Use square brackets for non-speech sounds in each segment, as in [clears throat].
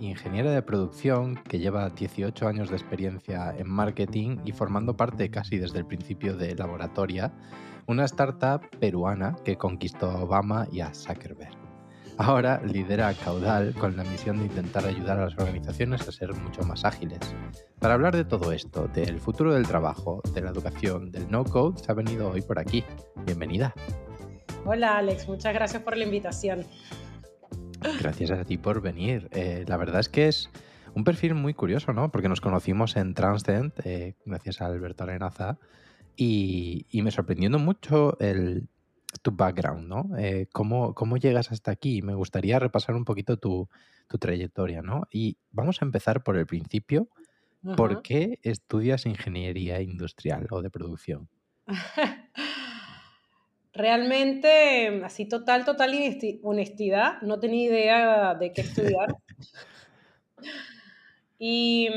ingeniera de producción que lleva 18 años de experiencia en marketing y formando parte casi desde el principio de Laboratoria, una startup peruana que conquistó a Obama y a Zuckerberg. Ahora lidera Caudal con la misión de intentar ayudar a las organizaciones a ser mucho más ágiles. Para hablar de todo esto, del futuro del trabajo, de la educación, del no-code, se ha venido hoy por aquí. Bienvenida. Hola Alex, muchas gracias por la invitación. Gracias a ti por venir. Eh, la verdad es que es un perfil muy curioso, ¿no? Porque nos conocimos en Transcend, eh, gracias a Alberto Arenaza, y, me sorprendió mucho el, tu background, ¿no? Eh, cómo, llegas hasta aquí? Me gustaría repasar un poquito tu, trayectoria, ¿no? Y vamos a empezar por el principio. ¿Por qué estudias ingeniería industrial o de producción? [laughs] Realmente, así total, total honestidad, no tenía idea de qué estudiar. [laughs] Y,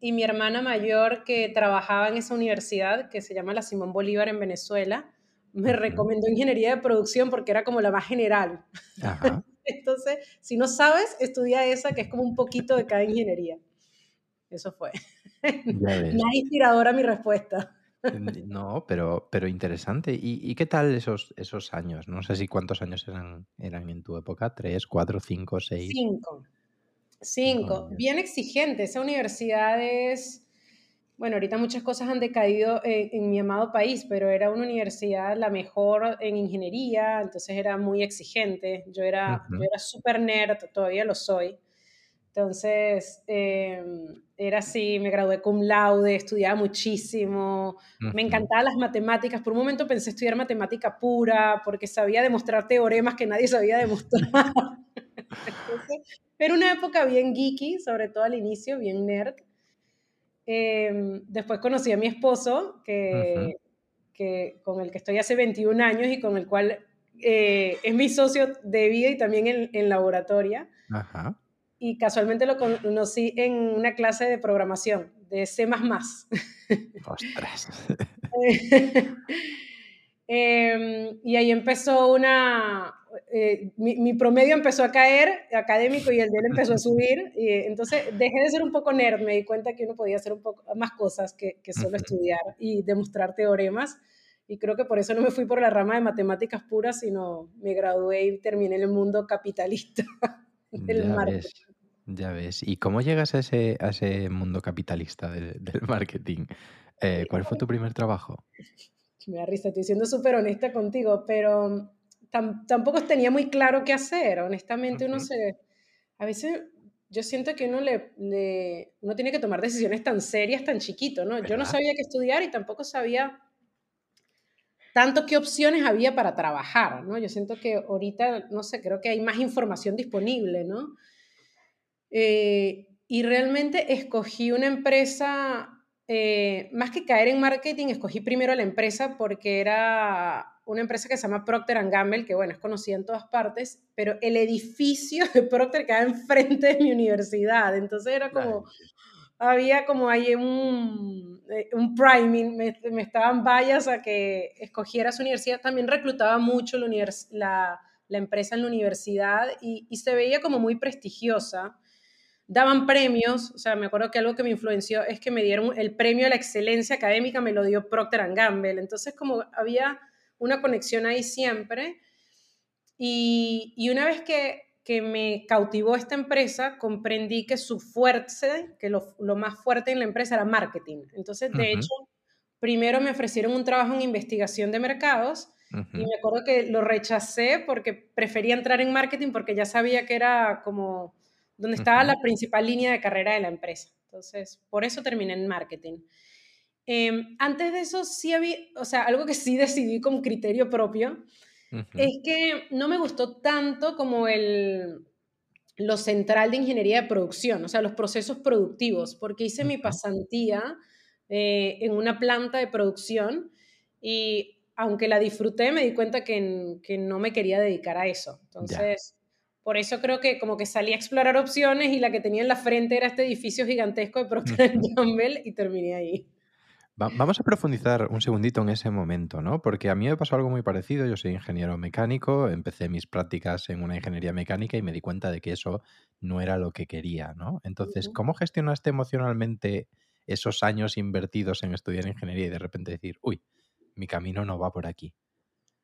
mi hermana mayor, que trabajaba en esa universidad, que se llama la Simón Bolívar en Venezuela, me recomendó ingeniería de producción porque era como la más general. [laughs] Entonces, si no sabes, estudia esa, que es como un poquito de cada ingeniería. Eso fue. [laughs] Más inspiradora mi respuesta. No, pero, pero interesante. ¿Y, qué tal esos, esos años? No sé si cuántos años eran, eran en tu época, tres, cuatro, cinco, seis. Cinco. Cinco. Bien exigente. Esa universidad es, bueno, ahorita muchas cosas han decaído en, mi amado país, pero era una universidad la mejor en ingeniería, entonces era muy exigente. Yo era, yo era súper nerd, todavía lo soy. Entonces, em, era así, me gradué cum laude, estudiaba muchísimo, me encantaban las matemáticas. Por un momento pensé estudiar matemática pura, porque sabía demostrar teoremas que nadie sabía demostrar. [laughs] era una época bien geeky, sobre todo al inicio, bien nerd. Em, después conocí a mi esposo, que, que, con el que estoy hace 21 años y con el cual eh, es mi socio de vida y también en, en laboratoria. Ajá y casualmente lo conocí en una clase de programación de C++. Ostras. [laughs] Em, y ahí empezó una, eh, mi, promedio empezó a caer académico y el de él empezó a subir. Y, entonces dejé de ser un poco nerd, me di cuenta que uno podía hacer un poco más cosas que, que solo estudiar y demostrar teoremas. Y creo que por eso no me fui por la rama de matemáticas puras, sino me gradué y terminé en el mundo capitalista [laughs] [laughs] del marketing. Ya ves. ¿Y cómo llegas a ese, a ese mundo capitalista del, marketing? [laughs] Eh, ¿Cuál fue tu primer trabajo? [laughs] Me da risa, estoy siendo súper honesta contigo, pero tampoco tenía muy claro qué hacer. Honestamente, uno se. A veces yo siento que uno, le, le, uno tiene que tomar decisiones tan serias, tan chiquito, ¿no? Yo no sabía qué estudiar y tampoco sabía tanto qué opciones había para trabajar, ¿no? Yo siento que ahorita, no sé, creo que hay más información disponible, ¿no? Eh, y realmente escogí una empresa, eh, más que caer en marketing, escogí primero la empresa porque era una empresa que se llama Procter Gamble, que bueno, es conocida en todas partes, pero el edificio de Procter queda enfrente de mi universidad, entonces era como, había como ahí un, un priming, me, me, estaban vallas a que escogiera su universidad, también reclutaba mucho la, la, la empresa en la universidad y, y, se veía como muy prestigiosa. Daban premios, o sea, me acuerdo que algo que me influenció es que me dieron el premio a la excelencia académica, me lo dio Procter Gamble, entonces como había una conexión ahí siempre, y, una vez que, me cautivó esta empresa, comprendí que su fuerte, que lo, más fuerte en la empresa era marketing, entonces de hecho, primero me ofrecieron un trabajo en investigación de mercados, y me acuerdo que lo rechacé porque prefería entrar en marketing porque ya sabía que era como donde estaba la principal línea de carrera de la empresa. Entonces, por eso terminé en marketing. Em, antes de eso sí había, o sea, algo que sí decidí con criterio propio, es que no me gustó tanto como el, lo central de ingeniería de producción, o sea, los procesos productivos, porque hice mi pasantía eh, en una planta de producción y aunque la disfruté, me di cuenta que, que no me quería dedicar a eso. Entonces, por eso creo que como que salí a explorar opciones y la que tenía en la frente era este edificio gigantesco de Procter Gamble y terminé ahí vamos a profundizar un segundito en ese momento, ¿no? Porque a mí me pasó algo muy parecido. Yo soy ingeniero mecánico, empecé mis prácticas en una ingeniería mecánica y me di cuenta de que eso no era lo que quería, ¿no? Entonces, ¿cómo gestionaste emocionalmente esos años invertidos en estudiar ingeniería y de repente decir, uy, mi camino no va por aquí?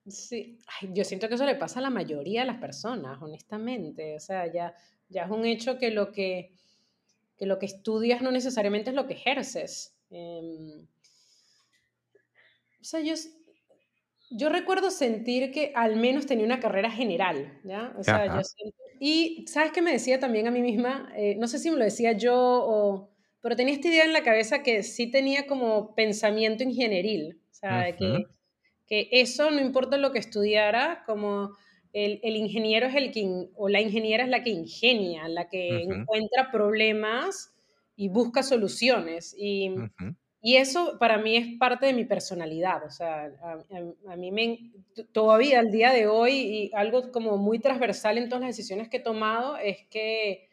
Sí, yo siento que eso le pasa a la mayoría de las personas, honestamente. O sea, ya, ya es un hecho que lo que, que lo que estudias no necesariamente es lo que ejerces. Em, o sea, yo, yo recuerdo sentir que al menos tenía una carrera general, ¿ya? O sea, yo y ¿sabes qué me decía también a mí misma? Eh, no sé si me lo decía yo o... Pero tenía esta idea en la cabeza que sí tenía como pensamiento ingenieril, o sea, que, que eso no importa lo que estudiara, como el, el, ingeniero es el que, o la ingeniera es la que ingenia, la que encuentra problemas y busca soluciones. Y, y eso para mí es parte de mi personalidad, o sea, a, mí me, todavía al día de hoy, y algo como muy transversal en todas las decisiones que he tomado, es que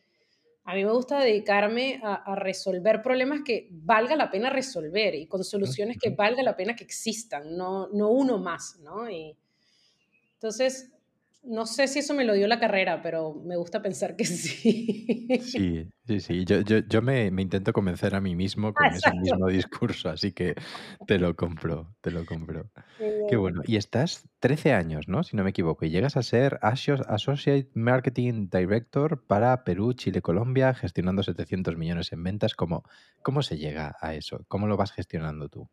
a mí me gusta dedicarme a, resolver problemas que valga la pena resolver y con soluciones que valga la pena que existan, no, no uno más, ¿no? Y entonces, no sé si eso me lo dio la carrera, pero me gusta pensar que [laughs] sí. Sí, sí, sí. Yo, yo, yo me, me, intento convencer a mí mismo con ese mismo discurso, así que te lo compro, te lo compro. Qué bueno. Y estás 13 años, ¿no? Si no me equivoco, y llegas a ser Associate Marketing Director para Perú, Chile, Colombia, gestionando 700 millones en ventas. ¿Cómo, cómo se llega a eso? ¿Cómo lo vas gestionando tú?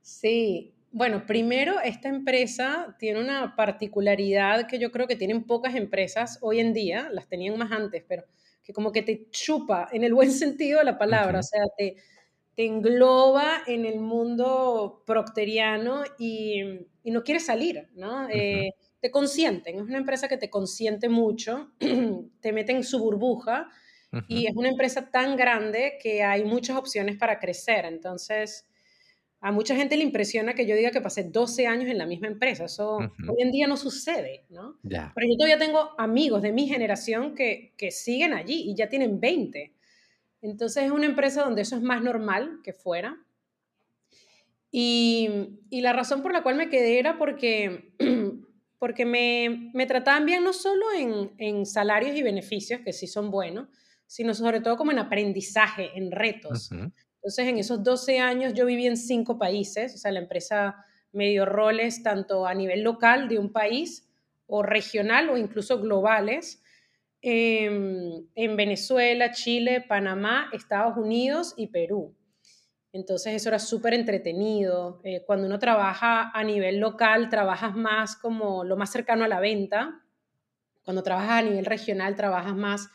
Sí, bueno, primero, esta empresa tiene una particularidad que yo creo que tienen pocas empresas hoy en día, las tenían más antes, pero que como que te chupa en el buen [laughs] sentido de la palabra, o sea, te, te engloba en el mundo procteriano y, y no quiere salir, ¿no? Eh, te consienten, es una empresa que te consiente mucho, [clears throat] te mete en su burbuja y es una empresa tan grande que hay muchas opciones para crecer, entonces a mucha gente le impresiona que yo diga que pasé 12 años en la misma empresa. Eso hoy en día no sucede, ¿no? Pero yo todavía tengo amigos de mi generación que, que, siguen allí y ya tienen 20. Entonces es una empresa donde eso es más normal que fuera. Y, y la razón por la cual me quedé era porque, [clears throat] porque me, me trataban bien no solo en, en, salarios y beneficios, que sí son buenos, sino sobre todo como en aprendizaje, en retos. Entonces, en esos 12 años yo viví en cinco países, o sea, la empresa me dio roles tanto a nivel local de un país o regional o incluso globales, em, en Venezuela, Chile, Panamá, Estados Unidos y Perú. Entonces eso era súper entretenido. Eh, cuando uno trabaja a nivel local, trabajas más como lo más cercano a la venta. Cuando trabajas a nivel regional, trabajas más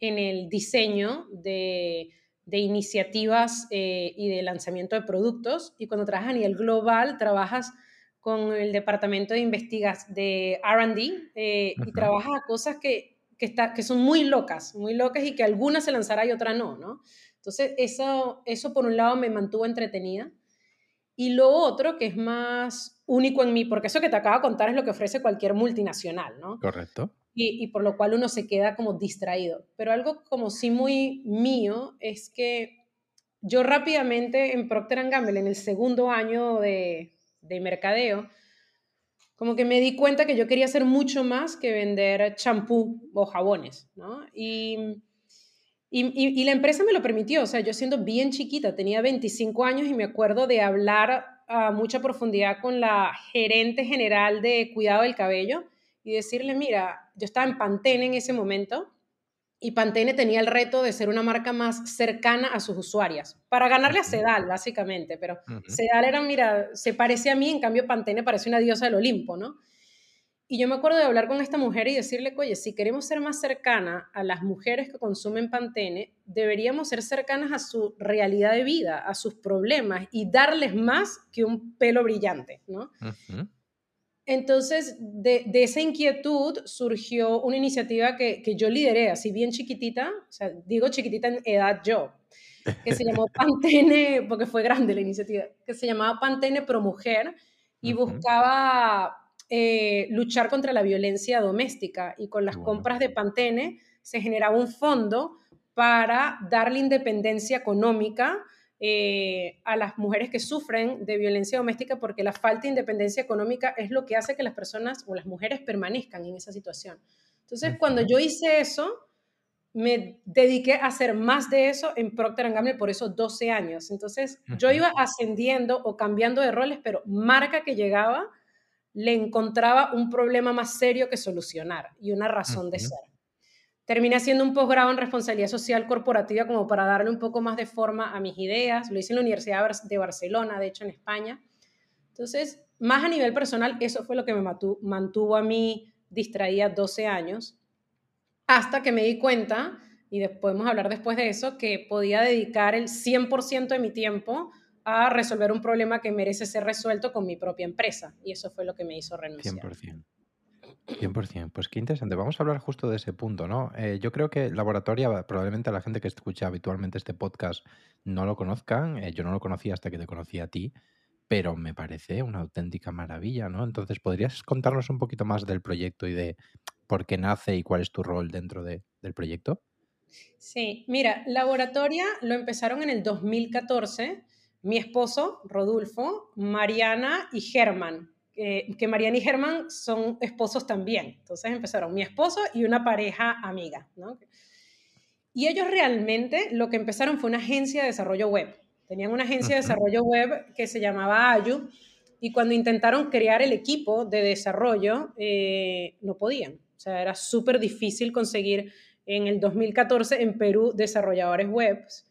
en el diseño de de iniciativas eh, y de lanzamiento de productos. Y cuando trabajas a nivel global, trabajas con el departamento de investigación de RD eh, y trabajas a cosas que, que, está, que son muy locas, muy locas y que algunas se lanzará y otra no, ¿no? Entonces, eso, eso por un lado me mantuvo entretenida. Y lo otro, que es más único en mí, porque eso que te acabo de contar es lo que ofrece cualquier multinacional, ¿no? Correcto y, por lo cual uno se queda como distraído. Pero algo como sí muy mío es que yo rápidamente en Procter Gamble, en el segundo año de, de mercadeo, como que me di cuenta que yo quería hacer mucho más que vender champú o jabones, ¿no? Y, y, y, la empresa me lo permitió, o sea, yo siendo bien chiquita, tenía 25 años y me acuerdo de hablar a mucha profundidad con la gerente general de cuidado del cabello y decirle, mira, yo estaba en Pantene en ese momento y Pantene tenía el reto de ser una marca más cercana a sus usuarias, para ganarle a Sedal, básicamente, pero Sedal era, mira, se parece a mí, en cambio Pantene parece una diosa del Olimpo, ¿no? y yo me acuerdo de hablar con esta mujer y decirle, oye, si queremos ser más cercana a las mujeres que consumen Pantene, deberíamos ser cercanas a su realidad de vida, a sus problemas y darles más que un pelo brillante, ¿no? Entonces, de, esa inquietud surgió una iniciativa que, que, yo lideré, así bien chiquitita, o sea, digo chiquitita en edad yo, que se llamó [laughs] Pantene, porque fue grande la iniciativa, que se llamaba Pantene Pro Mujer y buscaba eh, luchar contra la violencia doméstica y con las compras de Pantene se generaba un fondo para darle independencia económica eh, a las mujeres que sufren de violencia doméstica porque la falta de independencia económica es lo que hace que las personas o las mujeres permanezcan en esa situación. Entonces, cuando yo hice eso, me dediqué a hacer más de eso en Procter Gamble por esos 12 años. Entonces, yo iba ascendiendo o cambiando de roles, pero marca que llegaba, le encontraba un problema más serio que solucionar y una razón de ser. Terminé haciendo un posgrado en responsabilidad social corporativa como para darle un poco más de forma a mis ideas. Lo hice en la Universidad de Barcelona, de hecho en España. Entonces, más a nivel personal, eso fue lo que me mantuvo a mí distraída 12 años, hasta que me di cuenta, y podemos hablar después de eso, que podía dedicar el 100% de mi tiempo a resolver un problema que merece ser resuelto con mi propia empresa. Y eso fue lo que me hizo renunciar. 100%. 100%. Pues qué interesante. Vamos a hablar justo de ese punto, ¿no? Eh, yo creo que Laboratoria, probablemente la gente que escucha habitualmente este podcast no lo conozcan. Eh, yo no lo conocía hasta que te conocí a ti, pero me parece una auténtica maravilla, ¿no? Entonces, ¿podrías contarnos un poquito más del proyecto y de por qué nace y cuál es tu rol dentro del proyecto? Sí, mira, Laboratoria lo empezaron en el 2014 mi esposo, Rodolfo, Mariana y Germán, que Mariana y Germán son esposos también. Entonces empezaron mi esposo y una pareja amiga. Y ellos realmente lo que empezaron fue una agencia de desarrollo web. Tenían una agencia de desarrollo web que se llamaba Ayu y cuando intentaron crear el equipo de desarrollo eh, no podían. O sea, era súper difícil conseguir en el 2014 en Perú desarrolladores webs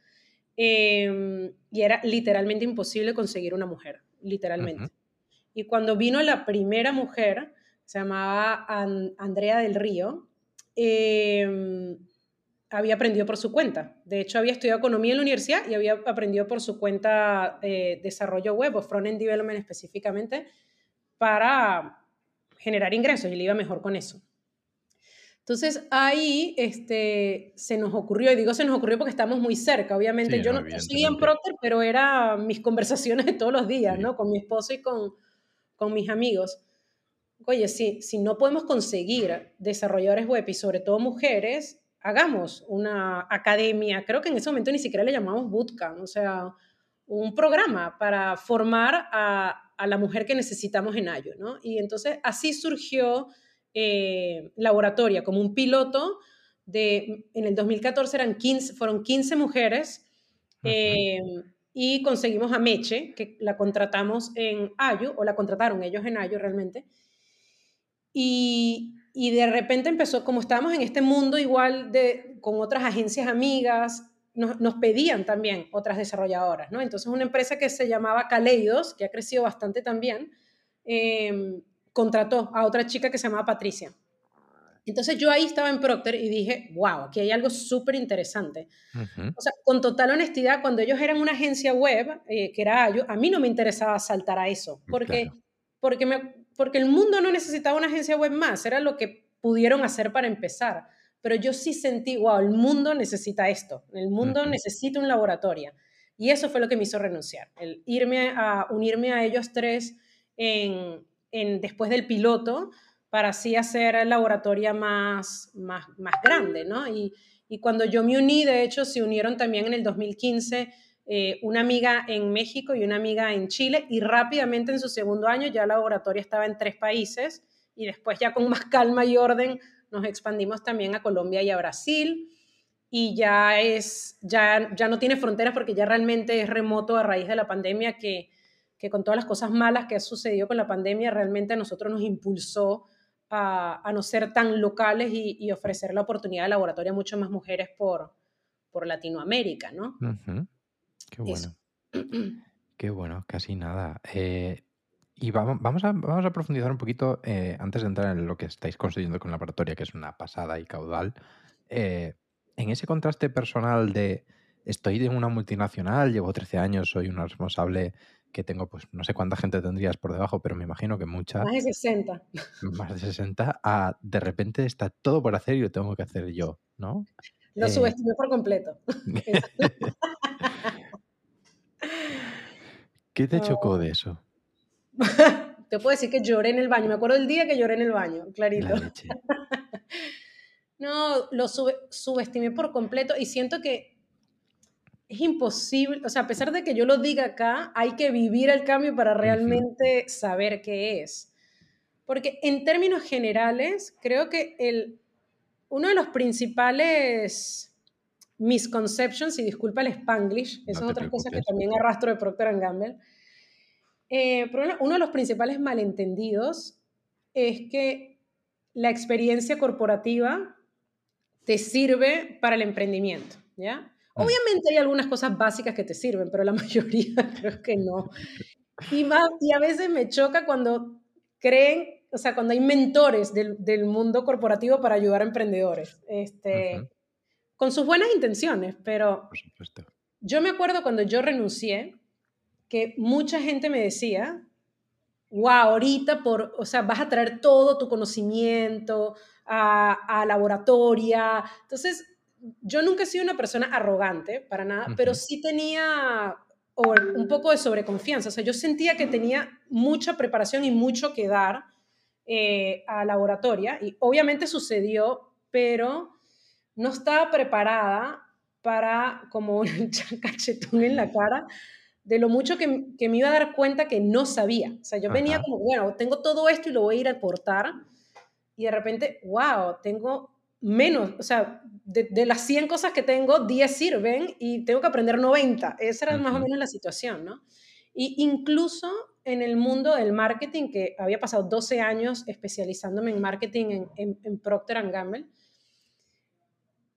Em, y era literalmente imposible conseguir una mujer, literalmente. Y cuando vino la primera mujer, se llamaba Andrea del Río, em, había aprendido por su cuenta. De hecho, había estudiado economía en la universidad y había aprendido por su cuenta eh, desarrollo web o front-end development específicamente para generar ingresos y le iba mejor con eso. Entonces ahí este, se nos ocurrió, y digo se nos ocurrió porque estamos muy cerca, obviamente yo no seguía en Procter, pero eran mis [laughs] conversaciones de todos los días, ¿no? Con mi esposo y con, con mis amigos. Oye, si, si no podemos conseguir desarrolladores web y sobre todo mujeres, hagamos una academia, creo que en ese momento ni siquiera le llamamos bootcamp, o sea, un programa para formar a, a la mujer que necesitamos en Ayo, ¿no? Y entonces así surgió eh, laboratoria, como un piloto de, en el 2014 eran 15, fueron 15 mujeres eh, y conseguimos a Meche, que la contratamos en Ayu, o la contrataron ellos en Ayu realmente. Y, y de repente empezó, como estábamos en este mundo igual de, con otras agencias amigas, nos, nos, pedían también otras desarrolladoras, ¿no? Entonces una empresa que se llamaba Caleidos, que ha crecido bastante también, eh, contrató a otra chica que se llamaba Patricia. Entonces yo ahí estaba en Procter y dije, wow, aquí hay algo súper interesante. O sea, con total honestidad, cuando ellos eran una agencia web, eh, que era yo, a mí no me interesaba saltar a eso, porque, porque, me, porque el mundo no necesitaba una agencia web más, era lo que pudieron hacer para empezar. Pero yo sí sentí, wow, el mundo necesita esto, el mundo necesita un laboratorio. Y eso fue lo que me hizo renunciar, el irme a unirme a ellos tres en, después del piloto para así hacer el laboratorio más, más, más grande, ¿no? Y, y, cuando yo me uní, de hecho, se unieron también en el 2015 eh, una amiga en México y una amiga en Chile, y rápidamente en su segundo año ya el laboratorio estaba en tres países, y después ya con [laughs] más calma y orden nos expandimos también a Colombia y a Brasil, y ya, es, ya, ya no tiene fronteras porque ya realmente es remoto a raíz de la pandemia que que con todas las cosas malas que ha sucedido con la pandemia, realmente a nosotros nos impulsó a, no ser tan locales y, ofrecer la oportunidad de laboratorio a muchas más mujeres por, por Latinoamérica, ¿no? Qué bueno. [clears throat] Qué bueno, casi nada. Eh, Y vamos, vamos, a, vamos a profundizar un poquito eh, antes de entrar en lo que estáis consiguiendo con la laboratoria, que es una pasada y caudal. Eh, en ese contraste personal de estoy en una multinacional, llevo 13 años, soy una responsable que tengo, pues no sé cuánta gente tendrías por debajo, pero me imagino que mucha. Más de 60. Más de 60, a de repente está todo por hacer y lo tengo que hacer yo, ¿no? Lo eh, subestimé por completo. [laughs] ¿Qué te chocó de eso? [laughs] te puedo decir que lloré en el baño. Me acuerdo del día que lloré en el baño, clarito. [laughs] no, lo subestimé por completo y siento que es imposible, o sea, a pesar de que yo lo diga acá, hay que vivir el cambio para realmente saber qué es. Porque en términos generales, creo que el, uno de los principales misconceptions, y disculpa el spanglish, esa es otra cosa que también arrastro de Procter Gamble, eh, uno de los principales malentendidos es que la experiencia corporativa te sirve para el emprendimiento, ¿ya? Mm. Obviamente hay algunas cosas básicas que te sirven, pero la [laughs] mayoría creo que no. Y, más, y a veces me choca cuando creen, o sea, cuando hay mentores del, del mundo corporativo para ayudar a emprendedores, este, con sus buenas intenciones, pero yo me acuerdo cuando yo renuncié, que mucha gente me decía, wow, ahorita por, o sea, vas a traer todo tu conocimiento a, a laboratoria. Entonces, yo nunca he sido una persona arrogante, para nada, pero sí tenía un poco de sobreconfianza. O sea, yo sentía que tenía mucha preparación y mucho que dar eh, a laboratoria. Y obviamente sucedió, pero no estaba preparada para, como un [laughs] cachetón en la cara, de lo mucho que, que, me iba a dar cuenta que no sabía. O sea, yo venía como, bueno, tengo todo esto y lo voy a ir a aportar. Y de repente, wow, tengo menos, o sea, de, las 100 cosas que tengo, 10 sirven y tengo que aprender 90. Esa era más o menos la situación, ¿no? Y incluso en el mundo del marketing, que había pasado 12 años especializándome en marketing en, en, en Procter Gamble,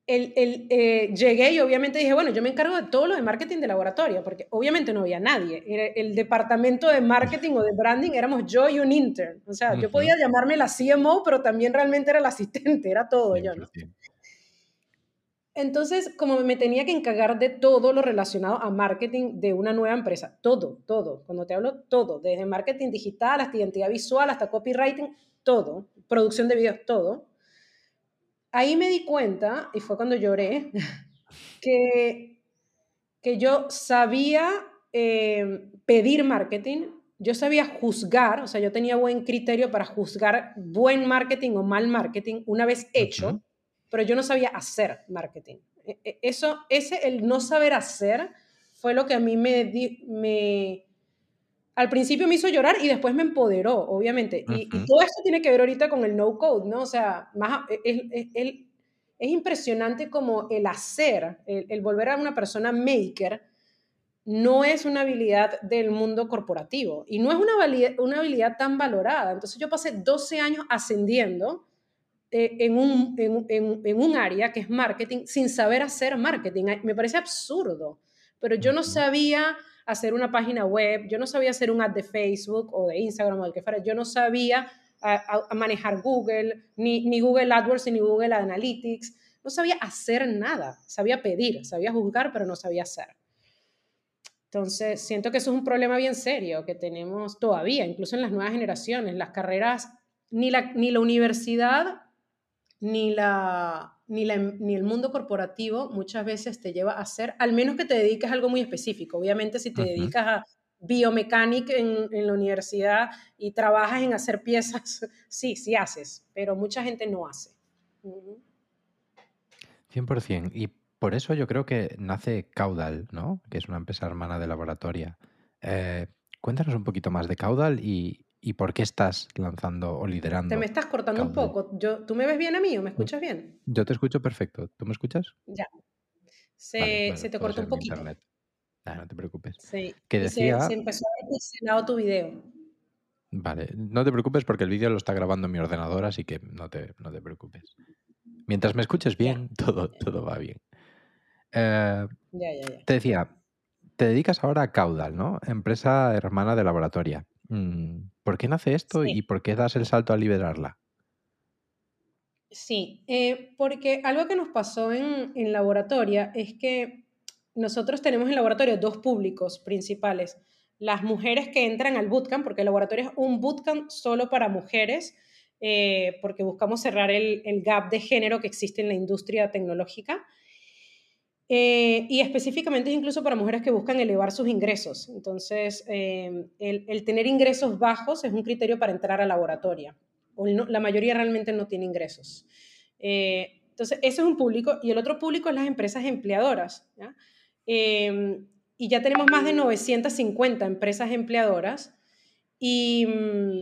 el, el, eh, llegué y obviamente dije, bueno, yo me encargo de todo lo de marketing de laboratorio, porque obviamente no había nadie. el departamento de marketing o de branding éramos yo y un intern. O sea, yo podía llamarme la CMO, pero también realmente era la asistente, era todo yo, ¿no? Entonces, como me tenía que encargar de todo lo relacionado a marketing de una nueva empresa, todo, todo, cuando te hablo, todo, desde marketing digital hasta identidad visual, hasta copywriting, todo, producción de videos, todo ahí me di cuenta, y fue cuando lloré, [laughs] que, que yo sabía eh, pedir marketing, yo sabía juzgar, o sea, yo tenía buen criterio para juzgar buen marketing o mal marketing una vez hecho, pero yo no sabía hacer marketing. E, e, eso, ese, el no saber hacer, fue lo que a mí me, me, al principio me hizo llorar y después me empoderó, obviamente. y, todo esto tiene que ver ahorita con el no code, ¿no? O sea, más, es, es, es impresionante como el hacer, el, volver a una persona maker, no es una habilidad del mundo corporativo y no es una, una habilidad tan valorada. Entonces yo pasé 12 años ascendiendo eh, en, un, en, en, un área que es marketing sin saber hacer marketing. Me parece absurdo, pero yo no sabía hacer una página web, yo no sabía hacer un ad de Facebook o de Instagram o del que fuera, yo no sabía manejar Google, ni, ni Google AdWords, ni Google Analytics, no sabía hacer nada, sabía pedir, sabía juzgar, pero no sabía hacer. Entonces, siento que eso es un problema bien serio que tenemos todavía, incluso en las nuevas generaciones. Las carreras, ni la, ni la universidad, ni la, ni, el mundo corporativo muchas veces te lleva a hacer, al menos que te dediques a algo muy específico. Obviamente, si te dedicas a biomecánica en, en, la universidad y trabajas en hacer piezas, [laughs] sí, sí haces, pero mucha gente no hace. 100%. Y por eso yo creo que nace Caudal, ¿no? Que es una empresa hermana de laboratoria. Eh, cuéntanos un poquito más de Caudal y, y, por qué estás lanzando o liderando. Te me estás cortando un poco. Yo, ¿Tú me ves bien a mí o me escuchas bien? Yo te escucho perfecto. ¿Tú me escuchas? Ya. Se, se te cortó un poquito. Ah, no te preocupes. Sí. Que decía... se, empezó a ver tu video. Vale, no te preocupes porque el vídeo lo está grabando mi ordenador, así que no te, no te preocupes. Mientras me escuches bien, todo, todo va bien. Eh, te decía, te dedicas ahora a Caudal, ¿no? Empresa hermana de laboratoria. Mm, ¿Por qué nace esto y por qué das el salto a liberarla? Sí, eh, porque algo que nos pasó en, en laboratorio es que nosotros tenemos en laboratorio dos públicos principales. Las mujeres que entran al bootcamp, porque el laboratorio es un bootcamp solo para mujeres, eh, porque buscamos cerrar el, el, gap de género que existe en la industria tecnológica. Eh, y específicamente es incluso para mujeres que buscan elevar sus ingresos. Entonces, eh, el, tener ingresos bajos es un criterio para entrar a laboratorio. la mayoría realmente no tiene ingresos. entonces, ese es un público. Y el otro público es las empresas empleadoras. ¿ya? Em, y ya tenemos más de 950 empresas empleadoras y, mm,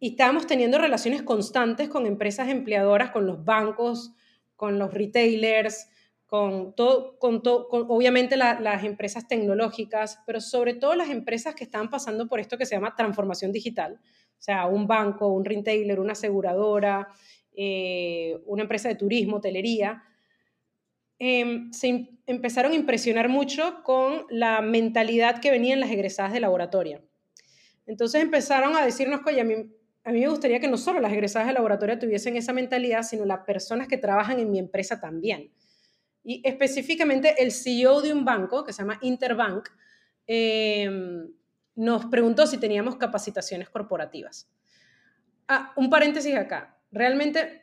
y estábamos teniendo relaciones constantes con empresas empleadoras, con los bancos, con los retailers, con todo, con todo, obviamente las empresas tecnológicas, pero sobre todo las empresas que están pasando por esto que se llama transformación digital, o sea, un banco, un retailer, una aseguradora, eh, una empresa de turismo, hotelería, Em, se empezaron a impresionar mucho con la mentalidad que venían las egresadas de laboratorio. Entonces empezaron a decirnos que a mí, a mí me gustaría que no solo las egresadas de laboratorio tuviesen esa mentalidad, sino las personas que trabajan en mi empresa también. Y específicamente el CEO de un banco que se llama Interbank em, nos preguntó si teníamos capacitaciones corporativas. Ah, un paréntesis acá. Realmente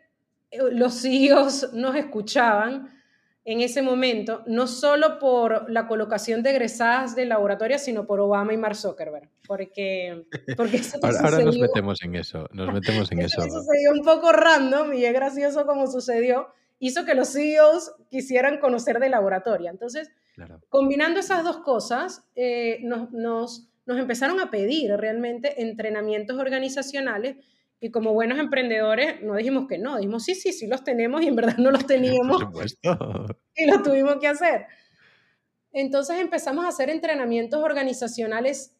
eh, los CEOs nos escuchaban en ese momento, no solo por la colocación de egresadas de laboratorio, sino por Obama y Mark Zuckerberg. Porque, porque eso ahora, nos metemos en eso, nos metemos en eso. eso sucedió un poco random y es gracioso como sucedió. Hizo que los CEOs quisieran conocer de laboratorio. Entonces, combinando esas dos cosas, eh, nos, nos, nos empezaron a pedir realmente entrenamientos organizacionales y como buenos emprendedores, no dijimos que no, dijimos sí, sí, sí los tenemos y en verdad no los [laughs] teníamos. Por supuesto. [laughs] Y lo tuvimos que hacer. Entonces empezamos a hacer entrenamientos organizacionales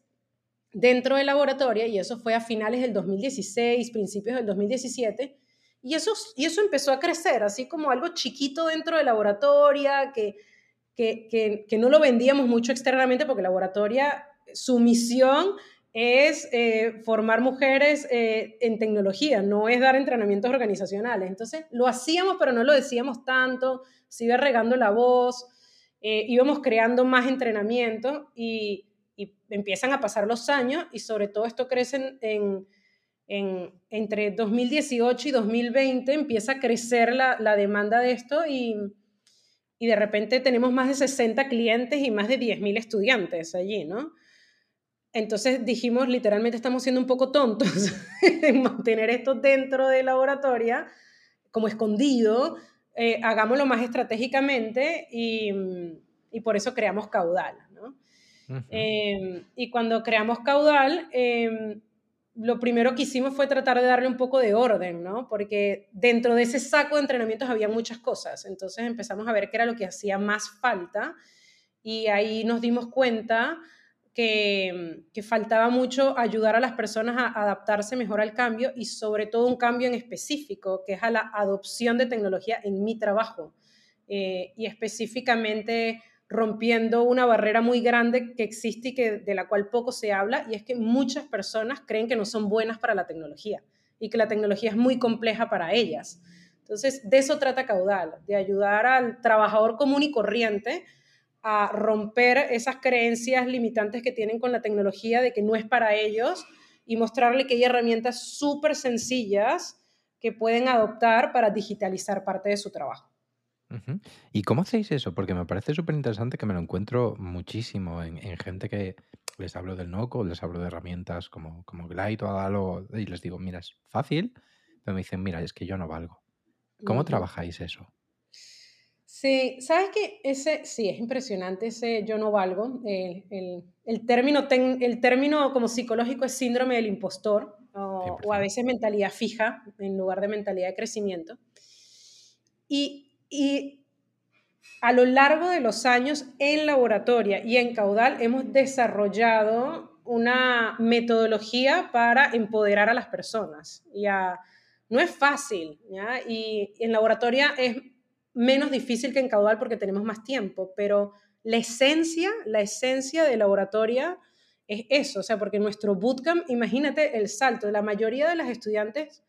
dentro del laboratorio y eso fue a finales del 2016, principios del 2017. Y eso, y eso empezó a crecer, así como algo chiquito dentro del laboratorio, que, que, que, que no lo vendíamos mucho externamente porque laboratorio, su misión es eh, formar mujeres eh, en tecnología, no es dar entrenamientos organizacionales. Entonces, lo hacíamos, pero no lo decíamos tanto, se iba regando la voz, eh, íbamos creando más entrenamiento y, empiezan a pasar los años y sobre todo esto crece en, entre 2018 y 2020, empieza a crecer la, la demanda de esto y, y de repente tenemos más de 60 clientes y más de 10.000 estudiantes allí, ¿no? Entonces dijimos, literalmente estamos siendo un poco tontos [laughs] en mantener esto dentro del laboratorio, como escondido, eh, hagámoslo más estratégicamente y, por eso creamos caudal. ¿no? Em, y cuando creamos caudal, em, lo primero que hicimos fue tratar de darle un poco de orden, ¿no? porque dentro de ese saco de entrenamientos había muchas cosas. Entonces empezamos a ver qué era lo que hacía más falta y ahí nos dimos cuenta que, faltaba mucho ayudar a las personas a adaptarse mejor al cambio y sobre todo un cambio en específico, que es a la adopción de tecnología en mi trabajo eh, y específicamente rompiendo una barrera muy grande que existe y que, de la cual poco se habla, y es que muchas personas creen que no son buenas para la tecnología y que la tecnología es muy compleja para ellas. Entonces, de eso trata Caudal, de ayudar al trabajador común y corriente a romper esas creencias limitantes que tienen con la tecnología de que no es para ellos y mostrarle que hay herramientas súper sencillas que pueden adoptar para digitalizar parte de su trabajo. ¿Y cómo hacéis eso? Porque me parece súper interesante que me lo encuentro muchísimo en, gente que les hablo del NOCO, les hablo de herramientas como, como Glide o Adalo y les digo, mira, es fácil, pero me dicen, mira, es que yo no valgo. ¿Cómo trabajáis eso? Sí, sabes que ese, sí, es impresionante ese yo no valgo. El, el, término, el término como psicológico es síndrome del impostor o, a veces mentalidad fija en lugar de mentalidad de crecimiento. Y, y a lo largo de los años en laboratorio y en caudal hemos desarrollado una metodología para empoderar a las personas. Ya, no es fácil, ¿ya? y en laboratorio es menos difícil que en caudal porque tenemos más tiempo, pero la esencia, la esencia de laboratorio es eso, o sea, porque nuestro bootcamp, imagínate el salto, la mayoría de las estudiantes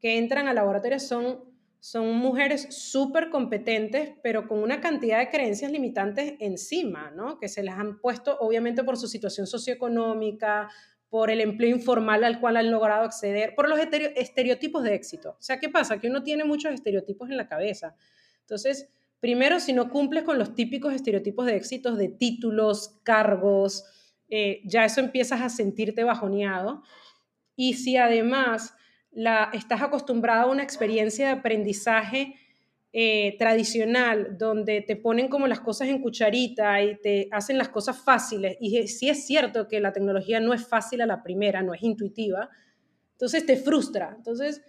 que entran al laboratorio son, son mujeres súper competentes, pero con una cantidad de creencias limitantes encima, ¿no? Que se les han puesto, obviamente, por su situación socioeconómica, por el empleo informal al cual han logrado acceder, por los estereotipos de éxito. O sea, ¿qué pasa? Que uno tiene muchos estereotipos en la cabeza. Entonces, primero, si no cumples con los típicos estereotipos de éxitos de títulos, cargos, eh, ya eso empiezas a sentirte bajoneado. Y si además estás acostumbrado a una experiencia de aprendizaje eh, tradicional, donde te ponen como las cosas en cucharita y te hacen las cosas fáciles, y sí es cierto que la tecnología no es fácil a la primera, no es intuitiva, entonces te frustra. Entonces,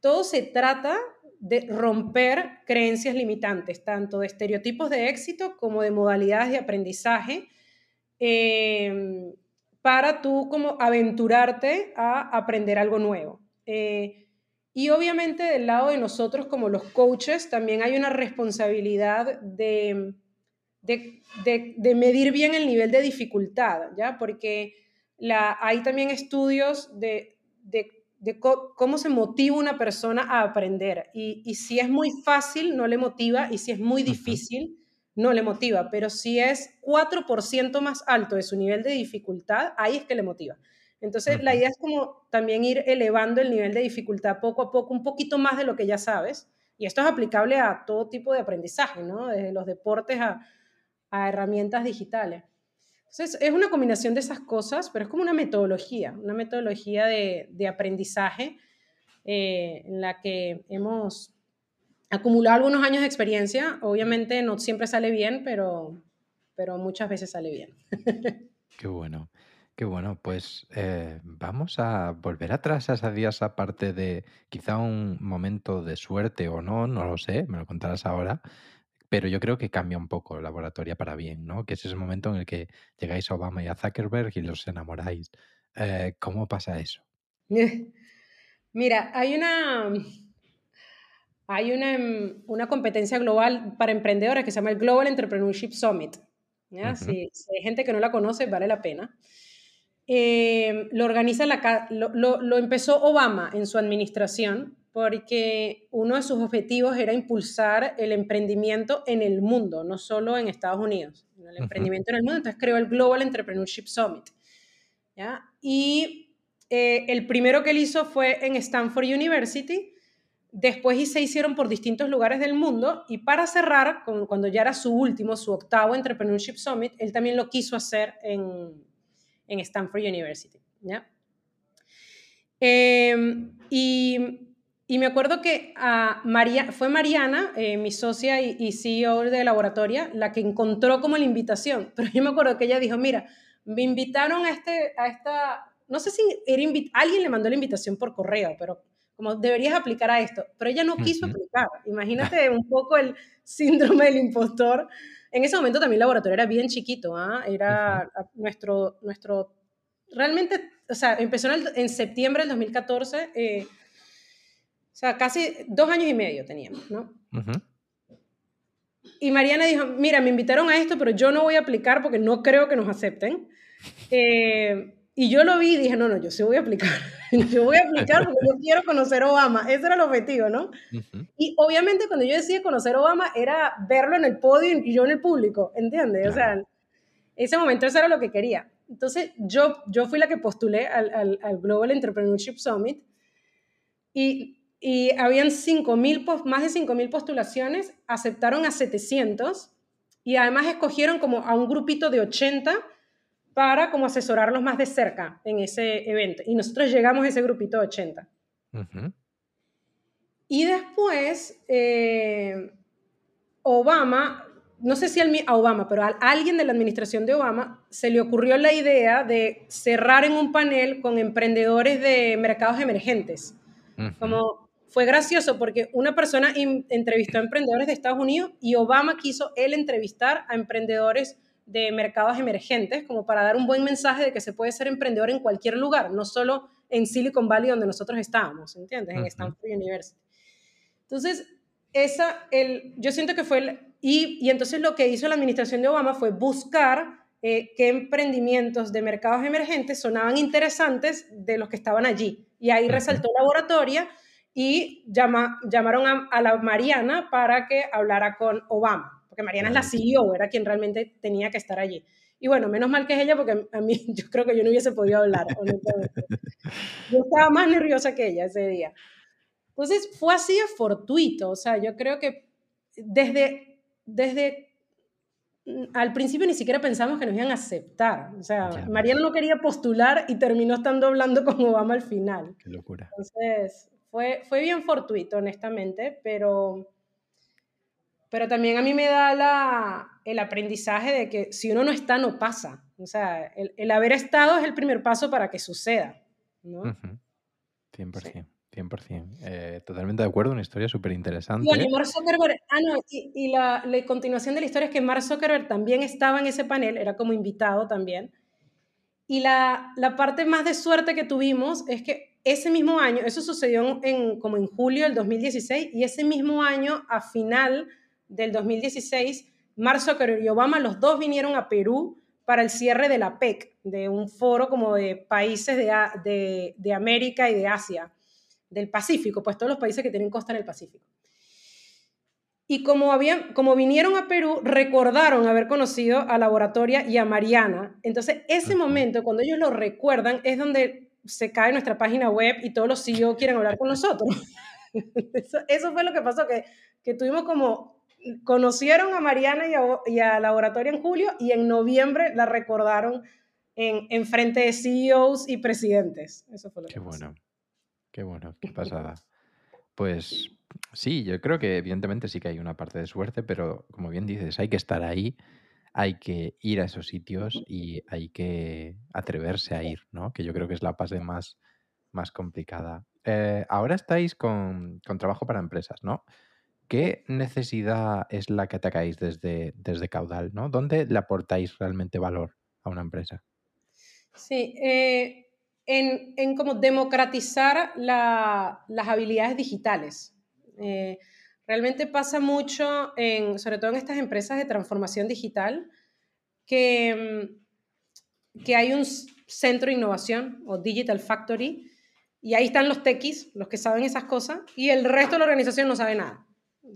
todo se trata de romper creencias limitantes, tanto de estereotipos de éxito como de modalidades de aprendizaje Em, para tú como aventurarte a aprender algo nuevo. Eh, y obviamente del lado de nosotros como los coaches también hay una responsabilidad de, de, medir bien el nivel de dificultad, ¿ya? Porque la, hay también estudios de, cómo se motiva una persona a aprender. Y, y, si es muy fácil, no le motiva, y si es muy difícil, no le motiva, pero si es 4% más alto de su nivel de dificultad, ahí es que le motiva. Entonces, la idea es como también ir elevando el nivel de dificultad poco a poco, un poquito más de lo que ya sabes. Y esto es aplicable a todo tipo de aprendizaje, ¿no? Desde los deportes a, herramientas digitales. Entonces, es una combinación de esas cosas, pero es como una metodología, una metodología de, aprendizaje eh, en la que hemos acumular algunos años de experiencia. Obviamente no siempre sale bien, pero, pero muchas veces sale bien. Qué bueno. Qué bueno, pues eh, vamos a volver atrás a esos días aparte de quizá un momento de suerte o no, no lo sé, me lo contarás ahora, pero yo creo que cambia un poco la laboratoria para bien, ¿no? Que es ese momento en el que llegáis a Obama y a Zuckerberg y los enamoráis. Eh, ¿Cómo pasa eso? [laughs] Mira, hay una, hay una, una, competencia global para emprendedores que se llama el Global Entrepreneurship Summit. ¿ya? si, hay gente que no la conoce, vale la pena. Eh, lo, organiza la, lo, lo, empezó Obama en su administración porque uno de sus objetivos era impulsar el emprendimiento en el mundo, no solo en Estados Unidos, el emprendimiento en el mundo. Entonces creó el Global Entrepreneurship Summit. ¿ya? Y eh, el primero que él hizo fue en Stanford University, Después se hicieron por distintos lugares del mundo y para cerrar, cuando ya era su último, su octavo Entrepreneurship Summit, él también lo quiso hacer en, en Stanford University. ¿ya? Em, y, y, me acuerdo que a María, fue Mariana, eh, mi socia y, CEO de laboratoria, la que encontró como la invitación. [laughs] Pero yo me acuerdo que ella dijo, mira, me invitaron a, este, a esta, no sé si era alguien le mandó la invitación por correo, pero como deberías aplicar a esto, pero ella no quiso aplicar. Imagínate [laughs] un poco el síndrome del impostor. En ese momento también el laboratorio era bien chiquito, ¿ah? era nuestro, nuestro, realmente, o sea, empezó en, septiembre del 2014, eh, o sea, casi dos años y medio teníamos, ¿no? Y Mariana dijo, mira, me invitaron a esto, pero yo no voy a aplicar porque no creo que nos acepten. Eh, y yo lo vi y dije, no, no, yo sí voy a aplicar. [laughs] yo voy a aplicar porque yo quiero conocer a Obama. Ese era el objetivo, ¿no? Y obviamente cuando yo decía conocer a Obama era verlo en el podio y yo en el público, ¿entiendes? O sea, ese momento eso era lo que quería. Entonces yo, yo fui la que postulé al, al, al Global Entrepreneurship Summit y, y habían 5000 más de 5.000 postulaciones, aceptaron a 700 y además escogieron como a un grupito de 80 para como asesorarlos más de cerca en ese evento. Y nosotros llegamos a ese grupito de 80. Y después, eh, Obama, no sé si a Obama, pero a alguien de la administración de Obama se le ocurrió la idea de cerrar en un panel con emprendedores de mercados emergentes. Como fue gracioso porque una persona entrevistó a emprendedores de Estados Unidos y Obama quiso él entrevistar a emprendedores de mercados emergentes, como para dar un buen mensaje de que se puede ser emprendedor en cualquier lugar, no solo en Silicon Valley donde nosotros estábamos, ¿entiendes? En Stanford University. Entonces, esa, el, yo siento que fue, el, y, y entonces lo que hizo la administración de Obama fue buscar eh, qué emprendimientos de mercados emergentes sonaban interesantes de los que estaban allí. Y ahí resaltó Laboratoria y llama, llamaron a, a, la Mariana para que hablara con Obama, porque Mariana es la CEO, era quien realmente tenía que estar allí. Y bueno, menos mal que es ella, porque a mí [laughs] yo creo que yo no hubiese podido hablar, honestamente. [laughs] Yo estaba más nerviosa que ella ese día. Entonces fue así de fortuito, o sea, yo creo que desde, desde al principio ni siquiera pensamos que nos iban a aceptar. O sea, Mariana no quería postular y terminó estando hablando con Obama al final. Qué locura. Entonces, fue, fue bien fortuito, honestamente, pero, pero también a mí me da la, el aprendizaje de que si uno no está, no pasa. O sea, el, el haber estado es el primer paso para que suceda. ¿no? 100%. 100%. Eh, totalmente de acuerdo, una historia súper interesante. y ah, no, y, la, continuación de la historia es que Mark Zuckerberg también estaba en ese panel, era como invitado también. Y la, la parte más de suerte que tuvimos es que ese mismo año, eso sucedió en, como en julio del 2016, y ese mismo año, a final del 2016, Mark Zuckerberg y Obama, los dos vinieron a Perú para el cierre de la PEC, de un foro como de países de, de, de América y de Asia del Pacífico, pues todos los países que tienen costa en el Pacífico. Y como, habían, como vinieron a Perú, recordaron haber conocido a Laboratoria y a Mariana. Entonces, ese momento, cuando ellos lo recuerdan, es donde se cae nuestra página web y todos los CEO quieren hablar con nosotros. [laughs] eso, fue lo que pasó, que, que tuvimos como, conocieron a Mariana y a, y a, en julio y en noviembre la recordaron en, en frente de CEOs y presidentes. Eso fue lo Qué que bueno. Qué bueno, qué pasada. Pues sí, yo creo que evidentemente sí que hay una parte de suerte, pero como bien dices, hay que estar ahí, hay que ir a esos sitios y hay que atreverse a ir, ¿no? Que yo creo que es la fase más, más complicada. Eh, ahora estáis con, con, trabajo para empresas, ¿no? ¿Qué necesidad es la que atacáis desde, desde Caudal, ¿no? ¿Dónde le aportáis realmente valor a una empresa? Sí, eh, en, en como democratizar las habilidades digitales. Eh, realmente pasa mucho, en, sobre todo en estas empresas de transformación digital, que, mm, que hay un centro de innovación o Digital Factory y ahí están los techis, los que saben esas cosas, y el resto de la organización no sabe nada.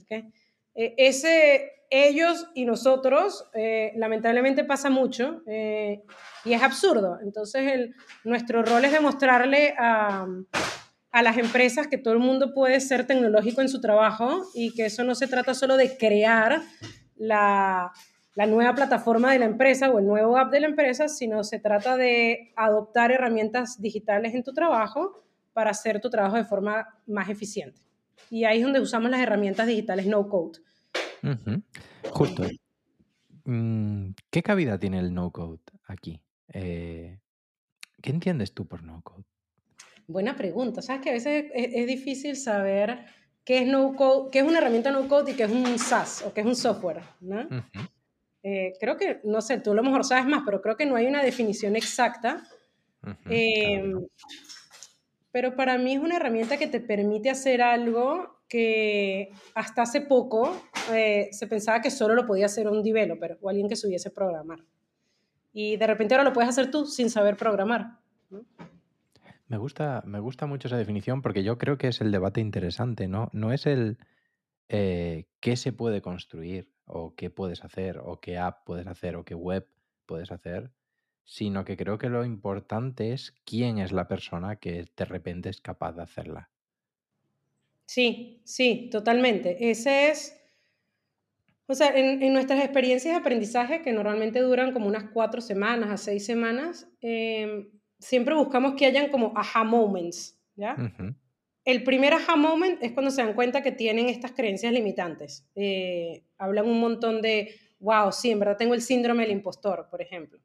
¿Okay? Eh, ese, ellos y nosotros, eh, lamentablemente pasa mucho eh, y es absurdo. Entonces, el, nuestro rol es demostrarle a, a, las empresas que todo el mundo puede ser tecnológico en su trabajo y que eso no se trata solo de crear la, la nueva plataforma de la empresa o el nuevo app de la empresa, sino se trata de adoptar herramientas digitales en tu trabajo para hacer tu trabajo de forma más eficiente. Y ahí es donde usamos las herramientas digitales no code. Justo. Mm, ¿Qué cabida tiene el no-code aquí? Eh, ¿Qué entiendes tú por no-code? Buena pregunta. Sabes que a veces es, difícil saber qué es no-code, qué es una herramienta no-code y qué es un SaaS o qué es un software, ¿no? Eh, creo que, no sé, tú a lo mejor sabes más, pero creo que no hay una definición exacta. Em, pero para mí es una herramienta que te permite hacer algo que hasta hace poco eh, se pensaba que solo lo podía hacer un developer o alguien que supiese programar. Y de repente ahora lo puedes hacer tú sin saber programar. Me, gusta, me gusta mucho esa definición porque yo creo que es el debate interesante, ¿no? No es el eh, qué se puede construir o qué puedes hacer o qué app puedes hacer o qué web puedes hacer, sino que creo que lo importante es quién es la persona que de repente es capaz de hacerla. Sí, sí, totalmente. Ese es, o sea, en, nuestras experiencias de aprendizaje, que normalmente duran como unas cuatro semanas a seis semanas, em, siempre buscamos que hayan como aha moments, ¿ya? El primer aha moment es cuando se dan cuenta que tienen estas creencias limitantes. Eh, hablan un montón de, wow, sí, en verdad tengo el síndrome del impostor, por ejemplo.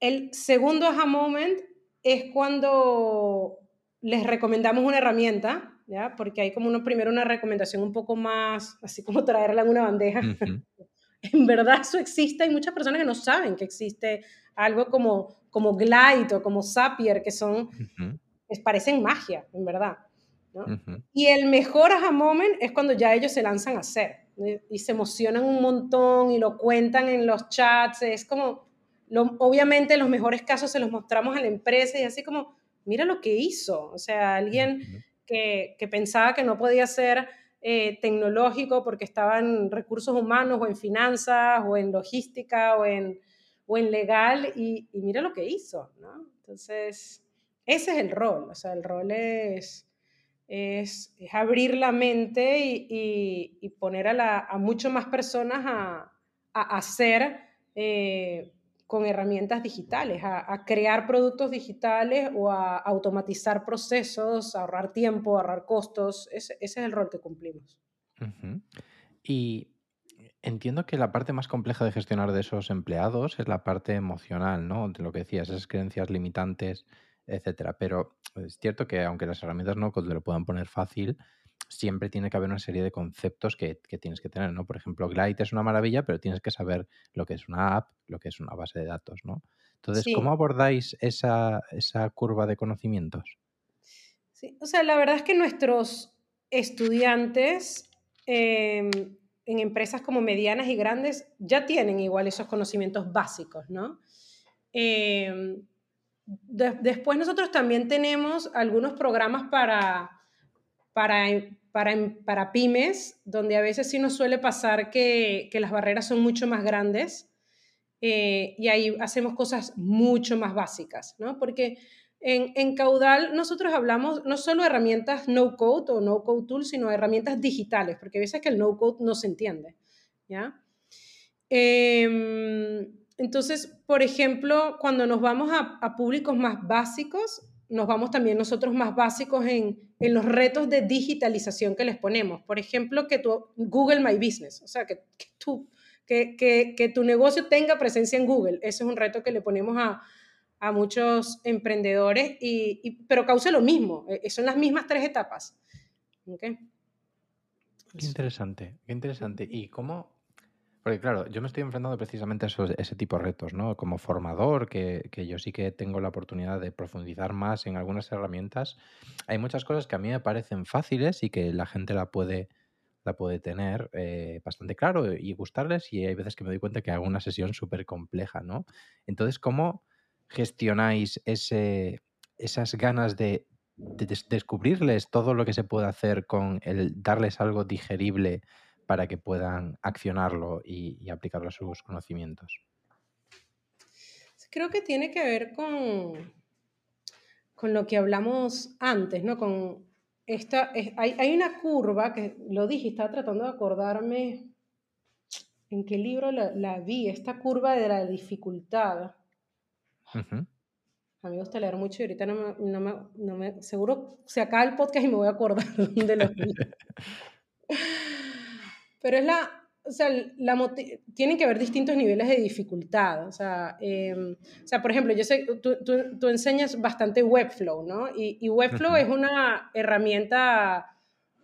El segundo aha moment es cuando les recomendamos una herramienta ¿ya? Porque hay como uno, primero una recomendación un poco más, así como traerla en una bandeja. [laughs] en verdad eso existe, hay muchas personas que no saben que existe algo como, como Glide o como Zapier, que son, les parecen magia, en verdad. Y el mejor aha moment es cuando ya ellos se lanzan a hacer y se emocionan un montón y lo cuentan en los chats, es como, obviamente los mejores casos se los mostramos a la empresa y así como, mira lo que hizo. O sea, alguien que, que pensaba que no podía ser eh, tecnológico porque estaba en recursos humanos o en finanzas o en logística o en, o en legal y, mira lo que hizo, ¿no? Entonces, ese es el rol, o sea, el rol es, es, abrir la mente y, y, poner a, la, a mucho más personas a, a hacer eh, con herramientas digitales, a, crear productos digitales o a automatizar procesos, ahorrar tiempo, ahorrar costos. Ese, es el rol que cumplimos. Y entiendo que la parte más compleja de gestionar de esos empleados es la parte emocional, ¿no? De lo que decías, esas creencias limitantes, etcétera. Pero es cierto que aunque las herramientas no te lo puedan poner fácil, siempre tiene que haber una serie de conceptos que, tienes que tener, ¿no? Por ejemplo, Glide es una maravilla, pero tienes que saber lo que es una app, lo que es una base de datos, ¿no? Entonces, ¿cómo abordáis esa, curva de conocimientos? Sí, o sea, la verdad es que nuestros estudiantes em, en empresas como medianas y grandes ya tienen igual esos conocimientos básicos, ¿no? Em, después nosotros también tenemos algunos programas para, para para, pymes, donde a veces sí nos suele pasar que, las barreras son mucho más grandes eh, y ahí hacemos cosas mucho más básicas, ¿no? Porque en, Caudal nosotros hablamos no solo de herramientas no-code o no-code tools, sino de herramientas digitales, porque a veces que el no-code no se entiende, ¿ya? Em, entonces, por ejemplo, cuando nos vamos a, a públicos más básicos, nos vamos también nosotros más básicos en, en, los retos de digitalización que les ponemos. Por ejemplo, que tu Google My Business, o sea, que, tu, que, que, tu negocio tenga presencia en Google. Ese es un reto que le ponemos a, a muchos emprendedores, y, pero causa lo mismo, eh, son las mismas tres etapas. Qué interesante, qué interesante. ¿Y cómo, porque claro, yo me estoy enfrentando precisamente a ese tipo de retos, ¿no? Como formador, que, yo sí que tengo la oportunidad de profundizar más en algunas herramientas, hay muchas cosas que a mí me parecen fáciles y que la gente la puede, la puede tener eh, bastante claro y gustarles y hay veces que me doy cuenta que hago una sesión súper compleja, ¿no? Entonces, ¿cómo gestionáis ese, esas ganas de, descubrirles todo lo que se puede hacer con el darles algo digerible? Para que puedan accionarlo y, aplicarlo a sus conocimientos? Creo que tiene que ver con, con lo que hablamos antes, ¿no? Con esta, hay, una curva que lo dije, estaba tratando de acordarme en qué libro la, vi, esta curva de la dificultad. A mí me gusta leer mucho y ahorita no me, no me, seguro se acaba el podcast y me voy a acordar [laughs] de los [laughs] Pero es la, o sea, la tienen que haber distintos niveles de dificultad. O sea, em, o sea por ejemplo, yo sé, tú, tú, tú, enseñas bastante Webflow, ¿no? Y, y Webflow es una herramienta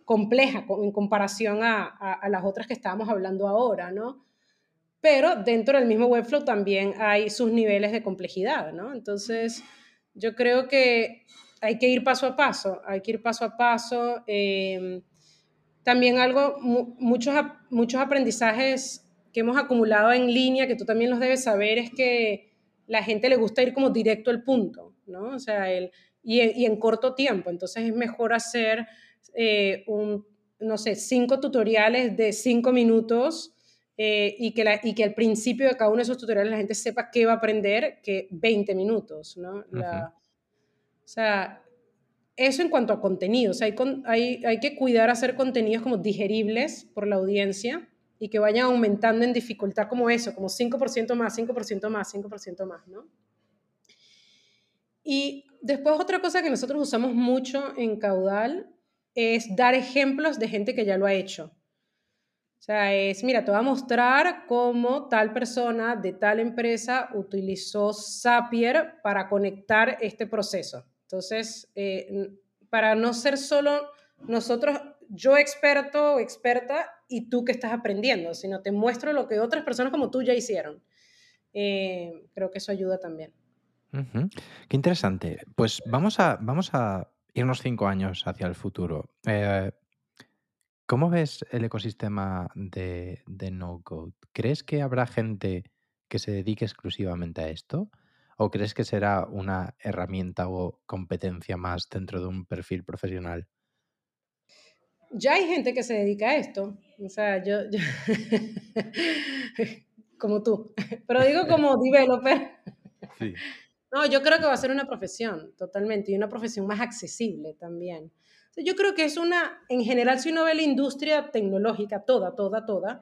compleja en comparación a, a, las otras que estábamos hablando ahora, ¿no? Pero dentro del mismo Webflow también hay sus niveles de complejidad, ¿no? Entonces, yo creo que hay que ir paso a paso, hay que ir paso a paso. Eh, también algo, muchos, muchos aprendizajes que hemos acumulado en línea, que tú también los debes saber, es que la gente le gusta ir como directo al punto, ¿no? O sea, el, y, y en corto tiempo. Entonces es mejor hacer eh, un, no sé, cinco tutoriales de cinco minutos eh, y, que la, y que al principio de cada uno de esos tutoriales la gente sepa qué va a aprender que 20 minutos, ¿no? o sea, eso en cuanto a contenidos, hay, hay, hay que cuidar hacer contenidos como digeribles por la audiencia y que vayan aumentando en dificultad como eso, como 5% más, 5% más, 5% más, ¿no? Y después otra cosa que nosotros usamos mucho en Caudal es dar ejemplos de gente que ya lo ha hecho. O sea, es, mira, te voy a mostrar cómo tal persona de tal empresa utilizó Zapier para conectar este proceso. Entonces, eh, para no ser solo nosotros, yo experto o experta y tú que estás aprendiendo, sino te muestro lo que otras personas como tú ya hicieron. Eh, creo que eso ayuda también. Qué interesante. Pues vamos a, vamos a irnos cinco años hacia el futuro. Eh, ¿Cómo ves el ecosistema de, de no-code? ¿Crees que habrá gente que se dedique exclusivamente a esto? ¿O crees que será una herramienta o competencia más dentro de un perfil profesional? Ya hay gente que se dedica a esto. O sea, yo, [laughs] como tú, pero digo como [laughs] developer. Sí. No, yo creo que va a ser una profesión, totalmente, y una profesión más accesible también. Yo creo que es una, en general, si uno ve la industria tecnológica, toda, toda, toda,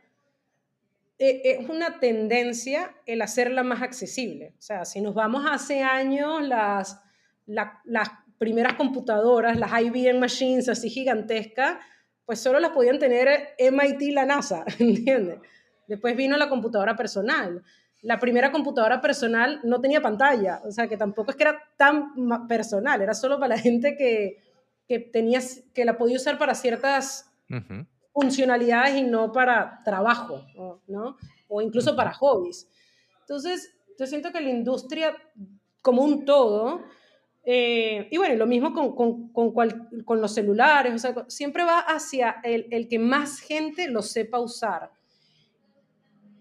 es una tendencia el hacerla más accesible. O sea, si nos vamos hace años, las, las primeras computadoras, las IBM Machines así gigantescas, pues solo las podían tener MIT y la NASA, [laughs] ¿entiendes? Después vino la computadora personal. La primera computadora personal no tenía pantalla, o sea que tampoco es que era tan personal, era solo para la gente que, que, tenía, que la podía usar para ciertas funcionalidades y no para trabajo, ¿no? O incluso para hobbies. Entonces, yo siento que la industria como un todo, eh, y bueno, lo mismo con, con, con, los celulares, o sea, siempre va hacia el, el que más gente lo sepa usar.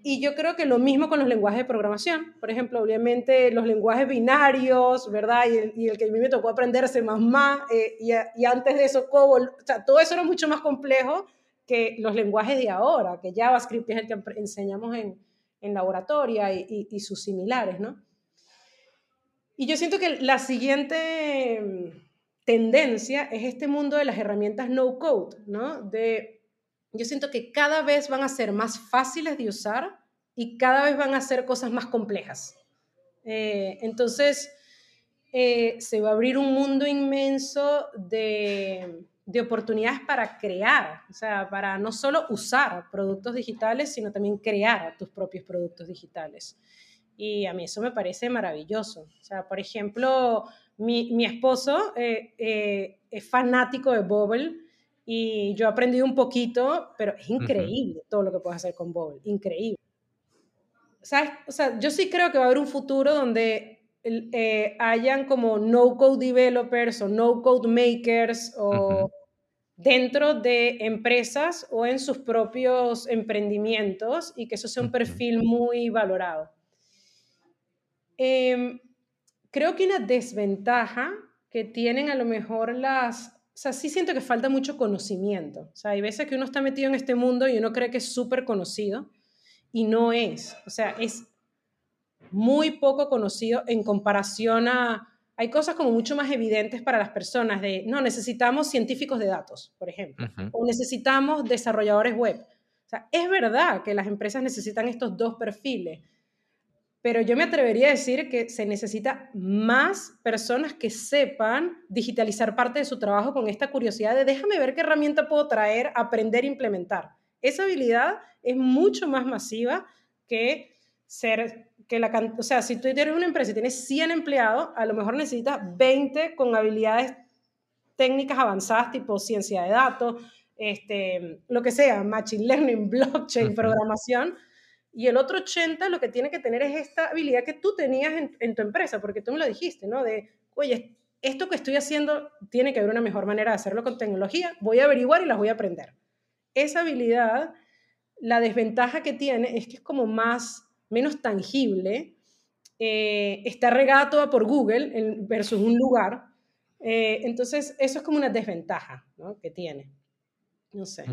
Y yo creo que lo mismo con los lenguajes de programación. Por ejemplo, obviamente los lenguajes binarios, ¿verdad? Y el, y el que a mí me tocó aprender C++, eh, y, y, antes de eso COBOL, o sea, todo eso era mucho más complejo que los lenguajes de ahora, que JavaScript es el que enseñamos en, en laboratoria y, sus similares, ¿no? Y yo siento que la siguiente mm, tendencia es este mundo de las herramientas no code, ¿no? De yo siento que cada vez van a ser más fáciles de usar y cada vez van a ser cosas más complejas. Eh, entonces, eh, se va a abrir un mundo inmenso de, de, oportunidades para crear, o sea, para no solo usar productos digitales, sino también crear tus propios productos digitales. Y a mí eso me parece maravilloso. O sea, por ejemplo, mi, mi esposo eh, es fanático de Bubble y yo he aprendido un poquito, pero es increíble todo lo que puedes hacer con Bubble, increíble. ¿Sabes? O sea, yo sí creo que va a haber un futuro donde eh, hayan como no-code developers o no-code makers o dentro de empresas o en sus propios emprendimientos y que eso sea un perfil muy valorado. Em, creo que una desventaja que tienen a lo mejor las o sea, sí siento que falta mucho conocimiento. O sea, hay veces que uno está metido en este mundo y uno cree que es súper conocido y no es. O sea, es muy poco conocido en comparación a... Hay cosas como mucho más evidentes para las personas de, no, necesitamos científicos de datos, por ejemplo, o necesitamos desarrolladores web. O sea, es verdad que las empresas necesitan estos dos perfiles, pero yo me atrevería a decir que se necesita más personas que sepan digitalizar parte de su trabajo con esta curiosidad de déjame ver qué herramienta puedo traer, aprender, implementar. Esa habilidad es mucho más masiva que ser, que la, o sea, si tú tienes una empresa y tienes 100 empleados, a lo mejor necesitas 20 con habilidades técnicas avanzadas tipo ciencia de datos, este, lo que sea, machine learning, [laughs] blockchain, programación, y el otro 80 lo que tiene que tener es esta habilidad que tú tenías en, tu empresa, porque tú me lo dijiste, ¿no? De, oye, esto que estoy haciendo tiene que haber una mejor manera de hacerlo con tecnología, voy a averiguar y las voy a aprender. Esa habilidad, la desventaja que tiene es que es como más, menos tangible, eh, está regada toda por Google versus un lugar. Eh, entonces, eso es como una desventaja ¿no? que tiene. No sé.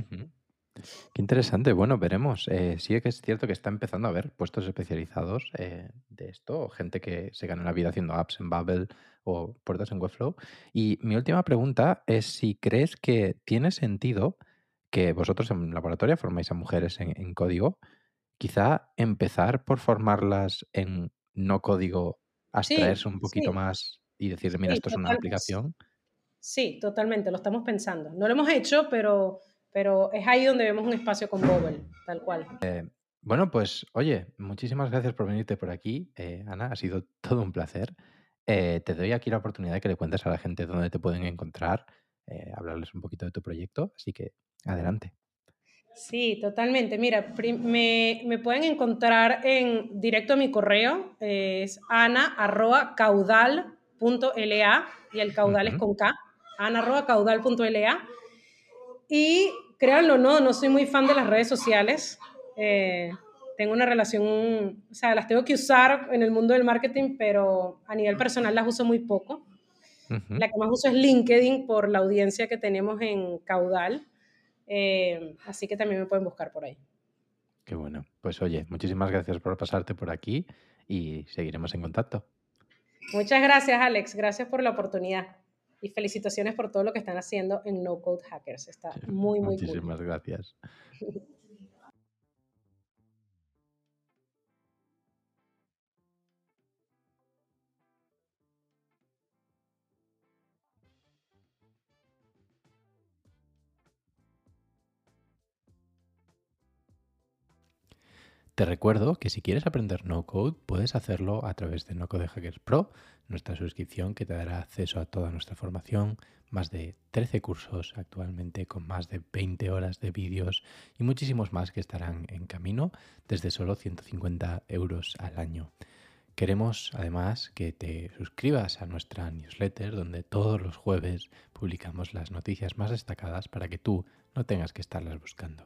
Qué interesante. Bueno, veremos. Eh, sí que es cierto que está empezando a haber puestos especializados eh, de esto, gente que se gana la vida haciendo apps en Babel o puertas en Webflow. Y mi última pregunta es si crees que tiene sentido que vosotros en laboratorio formáis a mujeres en, código, quizá empezar por formarlas en no código, abstraerse un poquito más y decirle, mira, esto es una aplicación. Sí, totalmente, lo estamos pensando. No lo hemos hecho, pero pero es ahí donde vemos un espacio con Bobble, tal cual. Eh, bueno, pues oye, muchísimas gracias por venirte por aquí, eh, Ana. Ha sido todo un placer. Eh, te doy aquí la oportunidad de que le cuentes a la gente dónde te pueden encontrar, hablarles un poquito de tu proyecto. Así que adelante. Sí, totalmente. Mira, me, me, pueden encontrar en directo a mi correo, es ana.caudal.la y el caudal es con K, ana.caudal.la. Y créanlo, no, no soy muy fan de las redes sociales. Eh, tengo una relación, o sea, las tengo que usar en el mundo del marketing, pero a nivel personal las uso muy poco. La que más uso es LinkedIn por la audiencia que tenemos en Caudal. Eh, así que también me pueden buscar por ahí. Qué bueno. Pues oye, muchísimas gracias por pasarte por aquí y seguiremos en contacto. Muchas gracias, Alex. Gracias por la oportunidad. Y felicitaciones por todo lo que están haciendo en No Code Hackers. Está muy, muy Muchísimas gracias. [laughs] Te recuerdo que si quieres aprender no code, puedes hacerlo a través de No Code Hackers Pro, nuestra suscripción que te dará acceso a toda nuestra formación, más de 13 cursos actualmente con más de 20 horas de vídeos y muchísimos más que estarán en camino desde solo 150 euros al año. Queremos además que te suscribas a nuestra newsletter donde todos los jueves publicamos las noticias más destacadas para que tú no tengas que estarlas buscando.